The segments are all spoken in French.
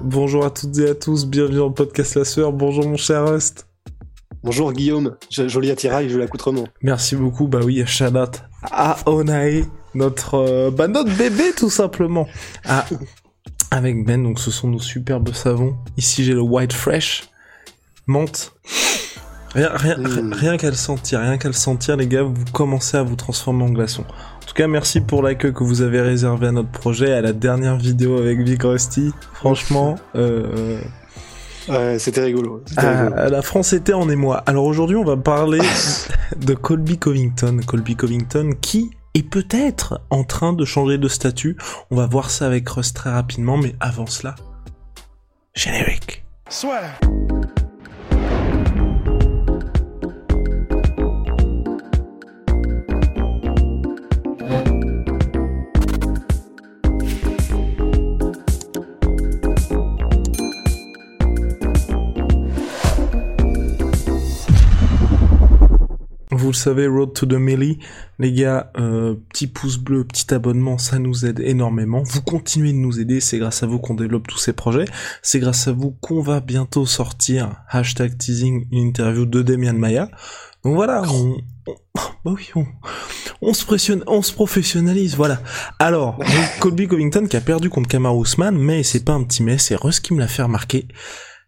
Bonjour à toutes et à tous, bienvenue dans le podcast La Sœur. Bonjour mon cher Rust. Bonjour Guillaume, joli attirail, joli accoutrement. Merci beaucoup, bah oui, shout out à Onae, notre, euh, bah notre bébé tout simplement. Ah, avec Ben, donc ce sont nos superbes savons. Ici j'ai le White Fresh, menthe. Rien, rien, Mm. rien qu'à le sentir, rien qu'à le sentir, les gars, vous commencez à vous transformer en glaçon. En tout cas, merci pour l'accueil que vous avez réservé à notre projet, à la dernière vidéo avec Vic Rusty. Franchement, euh, Ouais, c'était rigolo. Ah, la France était en émoi. Alors aujourd'hui, on va parler de Colby Covington. Colby Covington qui est peut-être en train de changer de statut. On va voir ça avec Russ très rapidement, mais avant cela, générique. Vous le savez, Road to the Millie, les gars, euh, petit pouce bleu, petit abonnement, ça nous aide énormément. Vous continuez de nous aider, c'est grâce à vous qu'on développe tous ces projets. C'est grâce à vous qu'on va bientôt sortir, hashtag teasing, une interview de Demian Maya. Donc voilà, on, on- bah oui, on, on se pressionne, on se professionnalise, voilà. Alors, Colby Covington qui a perdu contre Kamaru Usman, mais c'est pas un petit mais, c'est Russ qui me l'a fait remarquer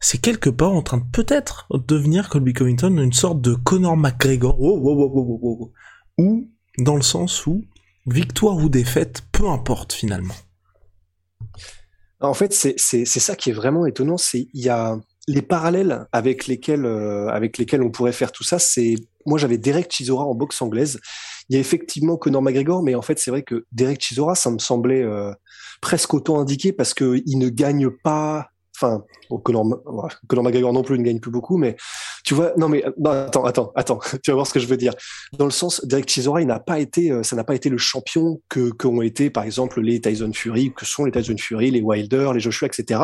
c'est quelque part en train de peut-être devenir Colby Covington une sorte de Conor McGregor, ou dans le sens où victoire ou défaite, peu importe finalement. En fait, c'est ça qui est vraiment étonnant, c'est il y a les parallèles avec lesquels euh, avec lesquels on pourrait faire tout ça. C'est moi j'avais Derek Chisora en boxe anglaise. Il y a effectivement Conor McGregor, mais en fait c'est vrai que Derek Chisora, ça me semblait euh, presque autant indiqué parce que il ne gagne pas. Enfin, bon, McGregor non plus ne gagne plus beaucoup, mais tu vois, non mais non, attends, attends, attends, tu vas voir ce que je veux dire. Dans le sens, Derek Chisora, il n'a pas été, euh, ça n'a pas été le champion que qu'ont été, par exemple, les Tyson Fury, que sont les Tyson Fury, les Wilder, les Joshua, etc.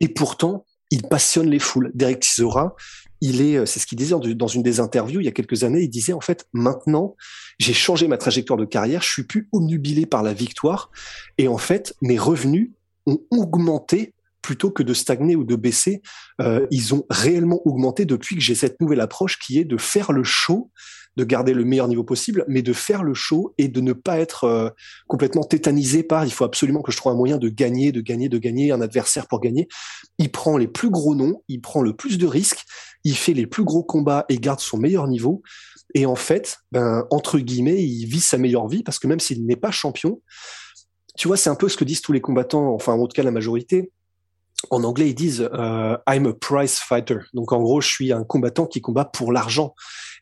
Et pourtant, il passionne les foules. Derek Chisora, il est, euh, c'est ce qu'il disait dans une des interviews il y a quelques années. Il disait en fait, maintenant, j'ai changé ma trajectoire de carrière. Je suis plus omnubilé par la victoire, et en fait, mes revenus ont augmenté plutôt que de stagner ou de baisser. Euh, ils ont réellement augmenté depuis que j'ai cette nouvelle approche qui est de faire le show de garder le meilleur niveau possible, mais de faire le show et de ne pas être euh, complètement tétanisé par il faut absolument que je trouve un moyen de gagner, de gagner, de gagner, un adversaire pour gagner. Il prend les plus gros noms, il prend le plus de risques, il fait les plus gros combats et garde son meilleur niveau. Et en fait, ben, entre guillemets, il vit sa meilleure vie parce que même s'il n'est pas champion, tu vois, c'est un peu ce que disent tous les combattants, enfin en tout cas la majorité. En anglais, ils disent euh, I'm a prize fighter. Donc en gros, je suis un combattant qui combat pour l'argent.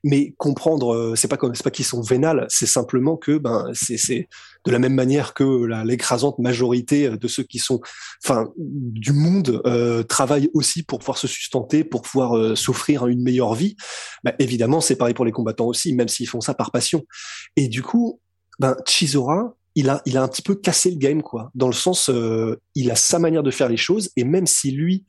Mais comprendre, euh, c'est pas comme c'est pas qu'ils sont vénales, c'est simplement que ben c'est de la même manière que l'écrasante majorité de ceux qui sont, enfin du monde euh, travaillent aussi pour pouvoir se sustenter, pour pouvoir euh, s'offrir une meilleure vie. Ben, évidemment, c'est pareil pour les combattants aussi, même s'ils font ça par passion. Et du coup, ben Chisora, il a, il a un petit peu cassé le game, quoi. Dans le sens, euh, il a sa manière de faire les choses, et même si lui,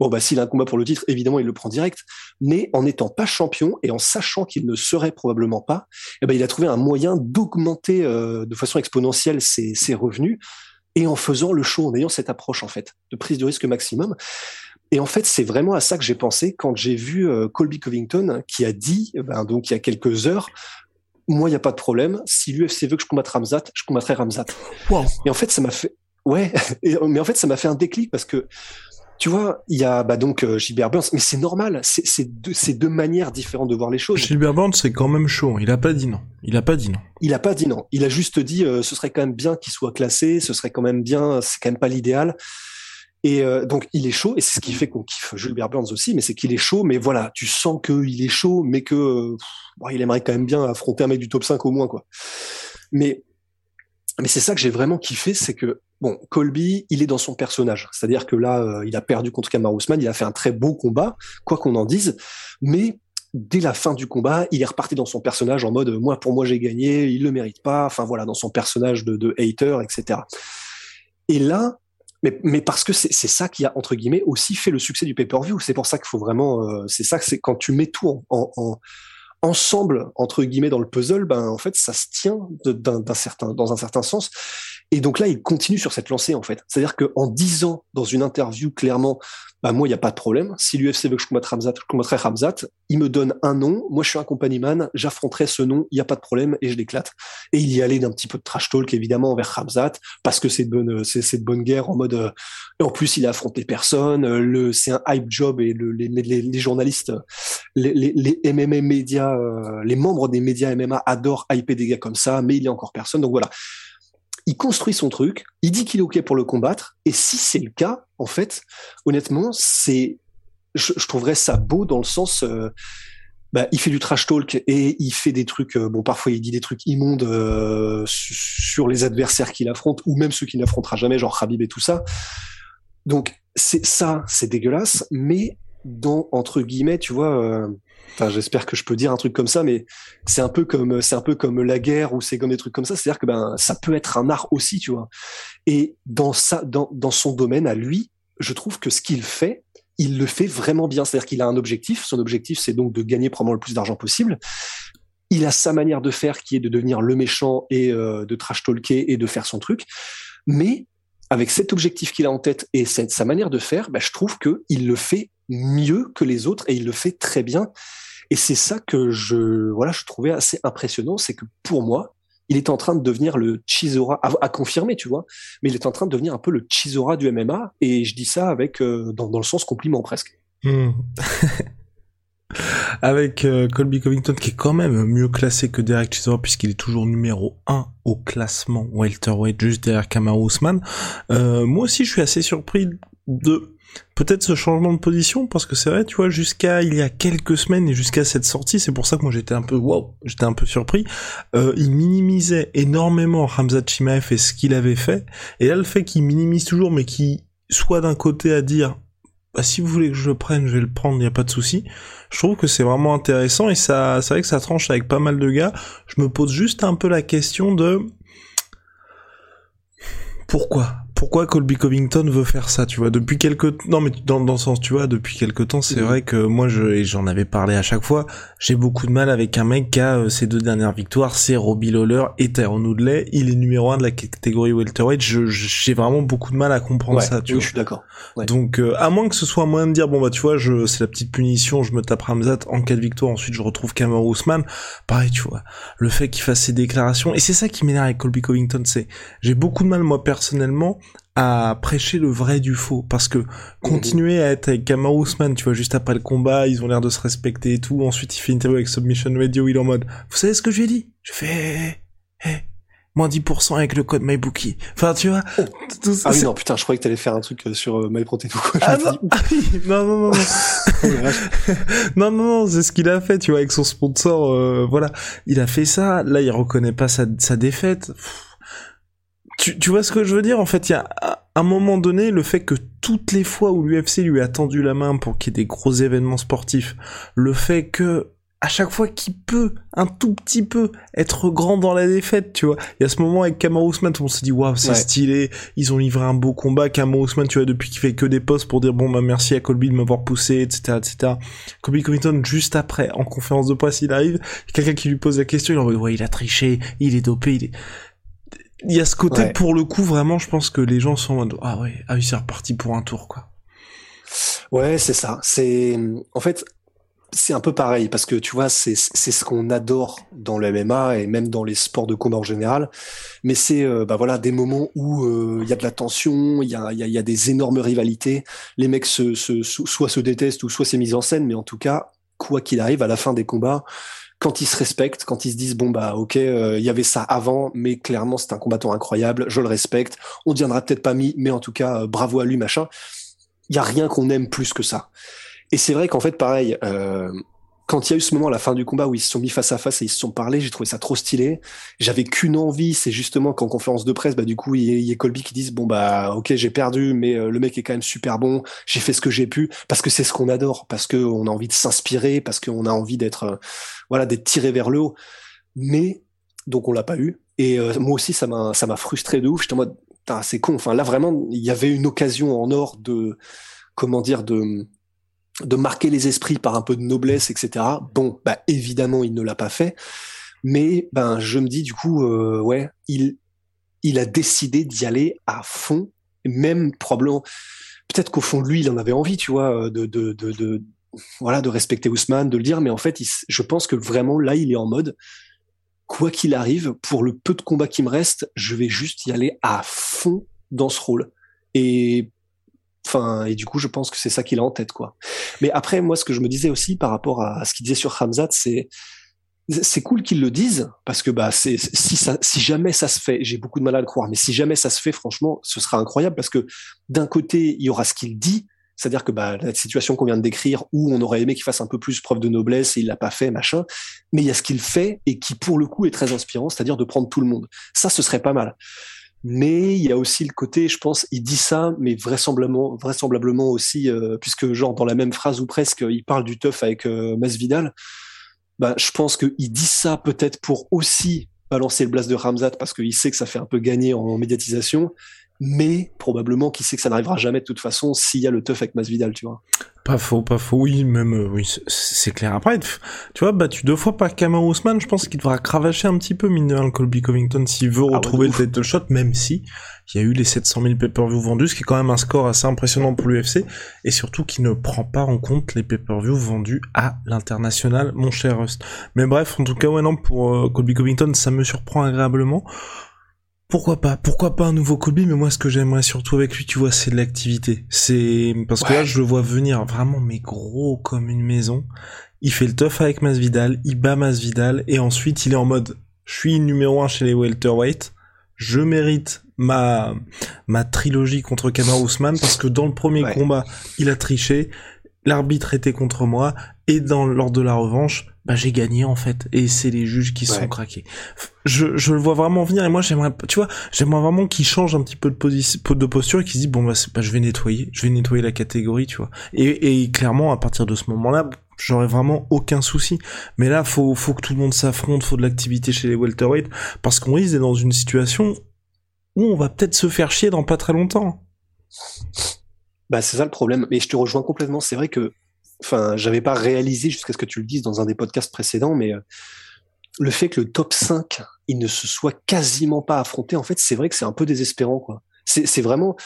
bon, bah, s'il a un combat pour le titre, évidemment, il le prend direct, mais en n'étant pas champion et en sachant qu'il ne serait probablement pas, eh ben, il a trouvé un moyen d'augmenter euh, de façon exponentielle ses, ses revenus, et en faisant le show, en ayant cette approche, en fait, de prise de risque maximum. Et en fait, c'est vraiment à ça que j'ai pensé quand j'ai vu euh, Colby Covington qui a dit, ben, donc il y a quelques heures, moi, il n'y a pas de problème. Si l'UFC veut que je combatte Ramzat, je combattrai Ramzat. Wow. Et en fait, ça m'a fait, ouais, et- mais en fait, ça m'a fait un déclic parce que, tu vois, il y a bah donc euh, Gilbert Burns, mais c'est normal, c'est deux, c'est deux manières différentes de voir les choses. Gilbert Burns c'est quand même chaud, il a pas dit non. Il a pas dit non. Il a pas dit non, il a juste dit euh, ce serait quand même bien qu'il soit classé, ce serait quand même bien, c'est quand même pas l'idéal. Et euh, donc il est chaud, et c'est ce qui fait qu'on kiffe Gilbert Burns aussi, mais c'est qu'il est chaud, mais voilà, tu sens qu'il est chaud, mais que aimerait quand même bien affronter un mec du top 5 au moins, quoi. Mais c'est ça que j'ai vraiment kiffé, c'est que bon, Colby, il est dans son personnage. C'est-à-dire que là, euh, il a perdu contre Kamar Ousmane, il a fait un très beau combat, quoi qu'on en dise, mais dès la fin du combat, il est reparti dans son personnage en mode moi pour moi j'ai gagné, il le mérite pas, enfin voilà, dans son personnage de hater, etc. Et là, mais, mais parce que c'est ça qui a entre guillemets aussi fait le succès du pay-per-view. C'est pour ça qu'il faut vraiment, euh, c'est ça c'est quand tu mets tout en, en ensemble entre guillemets dans le puzzle, ben en fait ça se tient d'un certain dans un certain sens. Et donc là, il continue sur cette lancée en fait. C'est-à-dire qu'en disant dans une interview clairement, bah moi il y a pas de problème. Si l'UFC veut que je combatte Ramzat, je combattrai Ramzat. Il me donne un nom. Moi je suis un compagnie man. J'affronterai ce nom. Il y a pas de problème et je l'éclate. Et il y allait d'un petit peu de trash talk évidemment envers Ramzat parce que c'est de bonne c'est de bonne guerre en mode. Euh, en plus il a affronté personne. Euh, le c'est un hype job et le, les, les, les journalistes, les, les, les MMA médias, euh, les membres des médias MMA adorent hyper des gars comme ça. Mais il y a encore personne. Donc voilà il construit son truc, il dit qu'il est ok pour le combattre, et si c'est le cas, en fait, honnêtement, c'est, je, trouverais ça beau dans le sens, euh, bah, il fait du trash talk et il fait des trucs, euh, bon, parfois il dit des trucs immondes euh, sur les adversaires qu'il affronte ou même ceux qu'il n'affrontera jamais, genre Khabib et tout ça. Donc c'est ça, c'est dégueulasse, mais dans entre guillemets, tu vois Enfin, j'espère que je peux dire un truc comme ça, mais c'est un peu comme c'est un peu comme la guerre ou c'est comme des trucs comme ça. C'est-à-dire que ben ça peut être un art aussi, tu vois. Et dans dans, dans son domaine à lui, je trouve que ce qu'il fait, il le fait vraiment bien. C'est-à-dire qu'il a un objectif. Son objectif, c'est donc de gagner probablement le plus d'argent possible. Il a sa manière de faire qui est de devenir le méchant et euh, de trash talker et de faire son truc. Mais avec cet objectif qu'il a en tête et cette, sa manière de faire, ben, je trouve que il le fait mieux que les autres et il le fait très bien. Et c'est ça que je, voilà, je trouvais assez impressionnant, c'est que pour moi, il est en train de devenir le Chisora, à, confirmer, tu vois, mais il est en train de devenir un peu le Chisora du MMA, et je dis ça avec, euh, dans, dans, le sens compliment presque. Hmm. avec euh, Colby Covington qui est quand même mieux classé que Derek Chisora puisqu'il est toujours numéro 1 au classement welterweight juste derrière Kamaru Usman. Euh, moi aussi je suis assez surpris de peut-être ce changement de position parce que c'est vrai, tu vois, jusqu'à il y a quelques semaines et jusqu'à cette sortie, c'est pour ça que moi j'étais un peu wow, j'étais un peu surpris. Euh, il minimisait énormément Hamza Chimaev et ce qu'il avait fait, et là le fait qu'il minimise toujours, mais qui soit d'un côté à dire bah, si vous voulez que je le prenne, je vais le prendre, il n'y a pas de souci. Je trouve que c'est vraiment intéressant et ça, c'est vrai que ça tranche avec pas mal de gars. Je me pose juste un peu la question de pourquoi? Pourquoi Colby Covington veut faire ça, tu vois, depuis quelques non mais dans, dans le sens, tu vois, depuis quelques temps, c'est mhm. vrai que moi je et j'en avais parlé à chaque fois, j'ai beaucoup de mal avec un mec qui a euh, ses deux dernières victoires, c'est Robbie Lawler et Tyron Woodley, il est numéro un de la catégorie welterweight, je j'ai vraiment beaucoup de mal à comprendre ça, tu oui, je suis d'accord. Donc euh, à moins que ce soit un moyen de dire bon bah tu vois, je c'est la petite punition, je me tape Ramzat en cas de victoire, ensuite je retrouve Cameron Ousmane, pareil, tu vois, le fait qu'il fasse ses déclarations et c'est ça qui m'énerve avec Colby Covington, c'est j'ai beaucoup de mal moi personnellement à prêcher le vrai du faux. Parce que continuer à être avec Kamaru Usman tu vois juste après le combat ils ont l'air de se respecter et tout. Ensuite il fait une interview avec Submission Radio il est en mode vous savez ce que je lui ai dit? Je fais eh, eh, moins 10% avec le code MyBookie. Enfin tu vois oh. ah oui non putain je croyais que t'allais faire un truc euh, sur euh, MyProtein ou quoi ah, non. Ah non non non non. Non non c'est ce qu'il a fait tu vois avec son sponsor euh, voilà. Il a fait ça là il reconnaît pas sa, sa défaite tu, tu vois ce que je veux dire? En fait, il y a un moment donné le fait que toutes les fois où l'UFC lui a tendu la main pour qu'il y ait des gros événements sportifs, le fait que à chaque fois qu'il peut, un tout petit peu, être grand dans la défaite, tu vois. Il y a ce moment avec Kamaru Usman, on se dit, waouh, c'est stylé, ils ont livré un beau combat. Kamaru Usman, tu vois, depuis qu'il fait que des posts pour dire, bon, bah, merci à Colby de m'avoir poussé, etc., etc. Colby Covington, juste après, en conférence de presse, il arrive, quelqu'un qui lui pose la question, il en dit, ouais, il a triché, il est dopé, il est il y a ce côté pour le coup vraiment je pense que les gens sont en mode ah ouais ah oui c'est reparti pour un tour quoi. Ouais c'est ça. C'est en fait c'est un peu pareil parce que tu vois c'est c'est ce qu'on adore dans le MMA et même dans les sports de combat en général. Mais c'est euh, bah voilà des moments où euh, il y a de la tension il y a il y a, des énormes rivalités. Les mecs se, se soit se détestent ou soit c'est mis en scène mais en tout cas quoi qu'il arrive à la fin des combats quand ils se respectent, quand ils se disent bon bah ok, euh, il y avait ça avant, mais clairement c'est un combattant incroyable, je le respecte. On deviendra peut-être pas mis, mais en tout cas euh, bravo à lui machin. Il y a rien qu'on aime plus que ça. Et c'est vrai qu'en fait pareil, euh, quand il y a eu ce moment à la fin du combat où ils se sont mis face à face et ils se sont parlé, j'ai trouvé ça trop stylé. J'avais qu'une envie, c'est justement qu'en conférence de presse, bah du coup, il y, a Colby qui disent bon bah ok j'ai perdu, mais euh, le mec est quand même super bon. J'ai fait ce que j'ai pu parce que c'est ce qu'on adore, parce que on a envie de s'inspirer, parce qu'on a envie d'être euh, voilà d'être tiré vers le haut. Mais donc on l'a pas eu. Et euh, moi aussi ça m'a ça m'a frustré de ouf. J'étais en mode c'est con. Enfin là vraiment il y avait une occasion en or de comment dire de de marquer les esprits par un peu de noblesse, etc. Bon, bah évidemment, il ne l'a pas fait, mais ben je me dis du coup, euh, ouais, il il a décidé d'y aller à fond, même probablement, peut-être qu'au fond de lui, il en avait envie, tu vois, de de de, de voilà, de respecter Ousmane, de le dire, mais en fait, je pense que vraiment là, il est en mode, quoi qu'il arrive, pour le peu de combats qui me reste, je vais juste y aller à fond dans ce rôle. Et Enfin, et du coup, je pense que c'est ça qu'il a en tête, quoi. Mais après, moi, ce que je me disais aussi par rapport à, ce qu'il disait sur Hamzat, c'est c'est cool qu'ils le disent parce que bah c'est si ça si jamais ça se fait, j'ai beaucoup de mal à le croire, mais si jamais ça se fait, franchement, ce sera incroyable parce que d'un côté, il y aura ce qu'il dit, c'est-à-dire que bah, la situation qu'on vient de décrire, où on aurait aimé qu'il fasse un peu plus preuve de noblesse et il l'a pas fait, machin, mais il y a ce qu'il fait et qui pour le coup est très inspirant, c'est-à-dire de prendre tout le monde. Ça, ce serait pas mal. Mais il y a aussi le côté, je pense, il dit ça, mais vraisemblablement, aussi, euh, puisque genre dans la même phrase ou presque, il parle du teuf avec euh, Masvidal. Bah, je pense qu'il dit ça peut-être pour aussi balancer le blast de Ramzat parce qu'il sait que ça fait un peu gagner en médiatisation, mais probablement qu'il sait que ça n'arrivera jamais de toute façon s'il y a le teuf avec Masvidal, tu vois. Pas faux, pas faux. Oui, même, euh, oui, c'est clair. Après, tu vois, battu deux fois par Kamau Ousmane, je pense qu'il devra cravacher un petit peu, mine de Colby Covington, s'il veut ah retrouver le title shot, même si il y a eu les 700 000 pay-per-view vendus, ce qui est quand même un score assez impressionnant pour l'UFC, et surtout qui ne prend pas en compte les pay-per-view vendus à l'international, mon cher Rust. Mais bref, en tout cas, ouais, non, pour euh, Colby Covington, ça me surprend agréablement. Pourquoi pas Pourquoi pas un nouveau Colby Mais moi, ce que j'aimerais surtout avec lui, tu vois, c'est de l'activité. C'est parce que là, je le vois venir vraiment, mais gros comme une maison. Il fait le tough avec Masvidal, il bat Masvidal, et ensuite, il est en mode, je suis numéro un chez les welterweight, je mérite ma ma trilogie contre Kamar Ousmane parce que dans le premier combat, il a triché, l'arbitre était contre moi, et dans lors de la revanche, bah j'ai gagné en fait et c'est les juges qui sont craqués. Je, je le vois vraiment venir et moi j'aimerais tu vois, j'aimerais vraiment qu'il change un petit peu de position de posture et qu'il se dit bon bah, bah je vais nettoyer, je vais nettoyer la catégorie, tu vois. Et, et clairement à partir de ce moment-là, j'aurais vraiment aucun souci. Mais là faut faut que tout le monde s'affronte, faut de l'activité chez les welterweight parce qu'on risque d'être dans une situation où on va peut-être se faire chier dans pas très longtemps. Bah c'est ça le problème. Mais je te rejoins complètement. C'est vrai que enfin, j'avais pas réalisé jusqu'à ce que tu le dises dans un des podcasts précédents, mais euh, le fait que le top 5, il ne se soit quasiment pas affronté, en fait, c'est vrai que c'est un peu désespérant, quoi. C'est vraiment,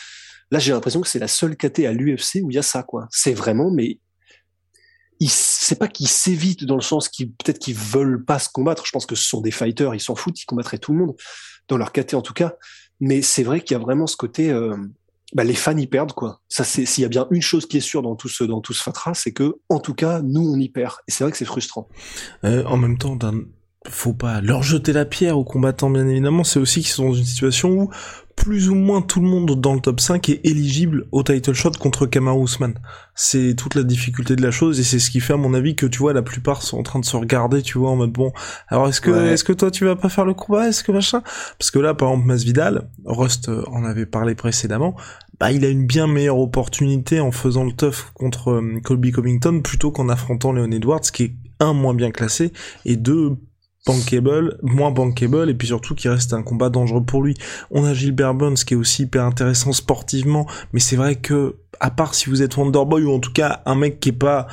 là, j'ai l'impression que c'est la seule KT à l'UFC où il y a ça, quoi. C'est vraiment, mais c'est pas qu'ils s'évitent dans le sens qu'ils peut-être qu'ils veulent pas se combattre. Je pense que ce sont des fighters, ils s'en foutent, ils combattraient tout le monde dans leur KT en tout cas. Mais c'est vrai qu'il y a vraiment ce côté, euh, bah, les fans y perdent quoi. Ça c'est s'il y a bien une chose qui est sûre dans tout ce dans tout ce fatras, c'est que en tout cas nous on y perd et c'est vrai que c'est frustrant. Euh, en même temps, faut pas leur jeter la pierre aux combattants bien évidemment. C'est aussi qu'ils sont dans une situation où plus ou moins tout le monde dans le top 5 est éligible au title shot contre Kamaru Usman. C'est toute la difficulté de la chose et c'est ce qui fait à mon avis que tu vois la plupart sont en train de se regarder, tu vois en mode bon, alors est-ce que est-ce que toi tu vas pas faire le combat, est-ce que machin? Parce que là par exemple Masvidal, Rust en avait parlé précédemment, bah il a une bien meilleure opportunité en faisant le tough contre euh, Colby Covington plutôt qu'en affrontant Leon Edwards qui est un moins bien classé et deux bankable, moins bankable, et puis surtout qui reste un combat dangereux pour lui. On a Gilbert Burns qui est aussi hyper intéressant sportivement, mais c'est vrai que, à part si vous êtes Wonderboy, ou en tout cas un mec qui est pas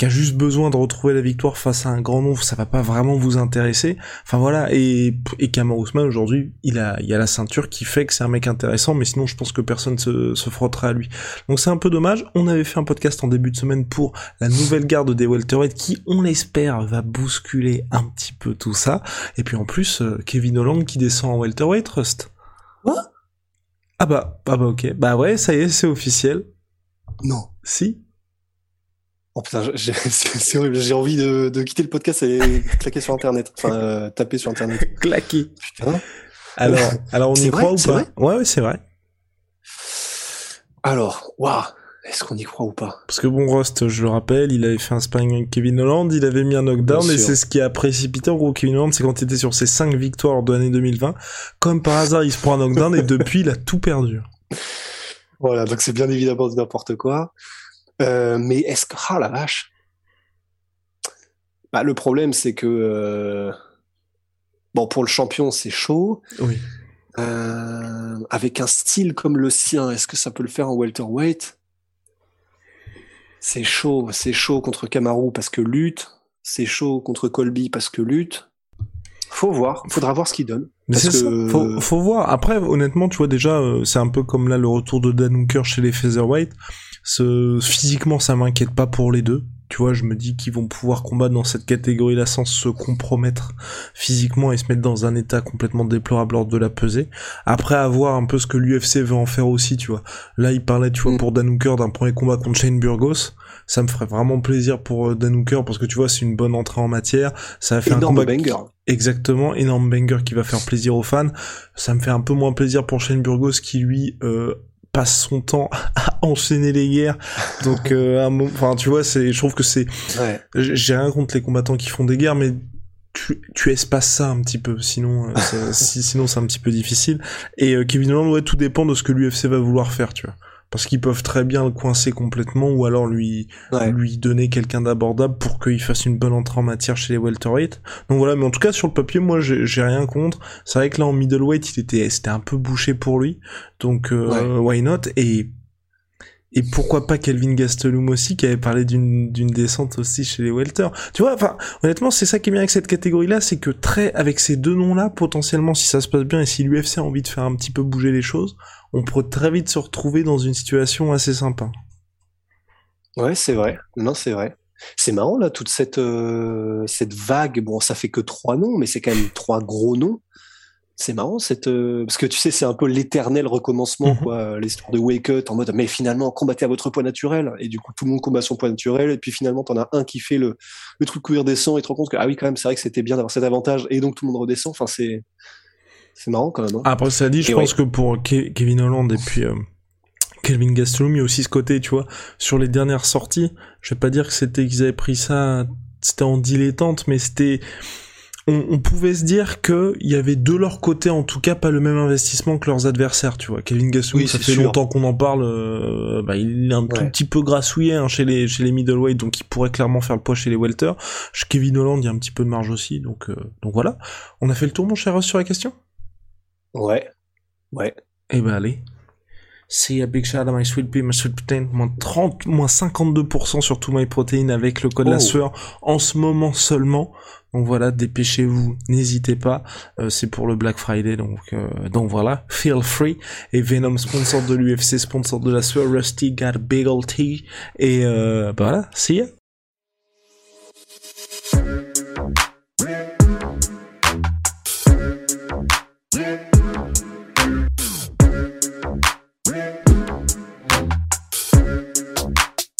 qui a juste besoin de retrouver la victoire face à un grand nombre, ça va pas vraiment vous intéresser. Enfin voilà, et, et Kamar Ousmane aujourd'hui, il a, il a la ceinture qui fait que c'est un mec intéressant, mais sinon je pense que personne se, se frottera à lui. Donc c'est un peu dommage. On avait fait un podcast en début de semaine pour la nouvelle garde des welterweight qui, on l'espère, va bousculer un petit peu tout ça. Et puis en plus, euh, Kevin Holland qui descend en welterweight, Rust. Quoi? Ah bah, ah bah ok. Bah ouais, ça y est, c'est officiel. Non. Si Oh putain, c'est horrible. J'ai envie de, de, quitter le podcast et claquer sur Internet. Enfin, euh, taper sur Internet. claquer. Putain. Alors, alors on y croit ou pas Ouais, ouais, c'est vrai. Alors, waouh. Est-ce qu'on y croit ou pas? Parce que bon, Rust, je le rappelle, il avait fait un sparring avec Kevin Holland, il avait mis un knockdown, et c'est ce qui a précipité, en gros, Kevin Holland, c'est quand il était sur ses 5 victoires de l'année 2020, comme par hasard, il se prend un knockdown, et depuis, il a tout perdu. Voilà, donc c'est bien évidemment de n'importe quoi. Euh, mais est-ce que... Ah la vache bah, Le problème, c'est que... euh, Bon, pour le champion, c'est chaud. Oui. Euh, avec un style comme le sien, est-ce que ça peut le faire en welterweight? C'est chaud, c'est chaud contre Kamaru parce que lutte, c'est chaud contre Colby parce que lutte. Faut voir, faudra voir ce qu'il donne. Mais c'est que- ça, faut, faut voir. Après, honnêtement, tu vois, déjà, euh, c'est un peu comme là le retour de Dan Hooker chez les Featherweight. Ce, physiquement, ça m'inquiète pas pour les deux. Tu vois, je me dis qu'ils vont pouvoir combattre dans cette catégorie-là sans se compromettre physiquement et se mettre dans un état complètement déplorable lors de la pesée. Après, à voir un peu ce que l'UFC veut en faire aussi, tu vois. Là, il parlait, tu vois, Mm. pour Dan Hooker d'un premier combat contre Shane Burgos. Ça me ferait vraiment plaisir pour euh, Dan Hooker parce que tu vois, c'est une bonne entrée en matière. Ça va faire un combat banger. Exactement, énorme banger qui va faire plaisir aux fans. Ça me fait un peu moins plaisir pour Shane Burgos qui lui euh, passe son temps à enchaîner les guerres. Donc, euh, un enfin, tu vois, c'est, je trouve que c'est, Ouais. j'ai rien contre les combattants qui font des guerres, mais tu, tu espaces ça un petit peu, sinon, euh, si- sinon c'est un petit peu difficile. Et euh, Kevin Holland, ouais, tout dépend de ce que l'UFC va vouloir faire, tu vois. Parce qu'ils peuvent très bien le coincer complètement, ou alors lui, Ouais. lui donner quelqu'un d'abordable pour qu'il fasse une bonne entrée en matière chez les welterweight. Donc voilà, mais en tout cas sur le papier, moi j'ai rien contre. C'est vrai que là en middleweight, il était c'était un peu bouché pour lui, donc euh, why not? Et et pourquoi pas Kelvin Gastelum aussi qui avait parlé d'une d'une descente aussi chez les welter. Tu vois, enfin honnêtement c'est ça qui est bien avec cette catégorie-là, c'est que très avec ces deux noms-là, potentiellement si ça se passe bien et si l'UFC a envie de faire un petit peu bouger les choses, on pourrait très vite se retrouver dans une situation assez sympa. Ouais, c'est vrai. Non, c'est vrai. C'est marrant là, toute cette euh, cette vague. Bon, ça fait que trois noms, mais c'est quand même trois gros noms. C'est marrant cette euh, parce que tu sais, c'est un peu l'éternel recommencement, Mhm. quoi. L'histoire de Wake Up en mode, mais finalement, combattez à votre poids naturel. Et du coup, tout le monde combat son poids naturel. Et puis finalement, t'en as un qui fait le le truc où il redescend et te rends compte que ah oui, quand même, c'est vrai que c'était bien d'avoir cet avantage. Et donc tout le monde redescend. Enfin, c'est c'est marrant quand même. hein. Après, ça dit, je Et pense que pour Ke- Kevin Holland et puis euh, Kelvin Gastelum, il y a aussi ce côté, tu vois, sur les dernières sorties, je vais pas dire que c'était qu'ils avaient pris ça, c'était en dilettante, mais c'était... On, on pouvait se dire que il y avait de leur côté, en tout cas, pas le même investissement que leurs adversaires, tu vois. Kelvin Gastelum, Oui, ça fait sûr. longtemps qu'on en parle, euh, bah, il est un tout petit peu grassouillé hein, chez les chez les middleweight, donc il pourrait clairement faire le poids chez les welter. Chez Kevin Holland, il y a un petit peu de marge aussi, donc euh, donc voilà. On a fait le tour, mon cher Ross, sur la question? Ouais, ouais. eh ben allez. See a big shout out my sweet pea, my sweet protein, moins 30, moins 52% sur tout my protein avec le code Oh. la sueur en ce moment seulement. Donc voilà, dépêchez-vous, n'hésitez pas. Euh, c'est pour le Black Friday, donc euh, donc voilà, feel free. Et Venom sponsor de l'UFC, sponsor de la sueur, Rusty got a big old tea. Et euh, bah voilà, see ya.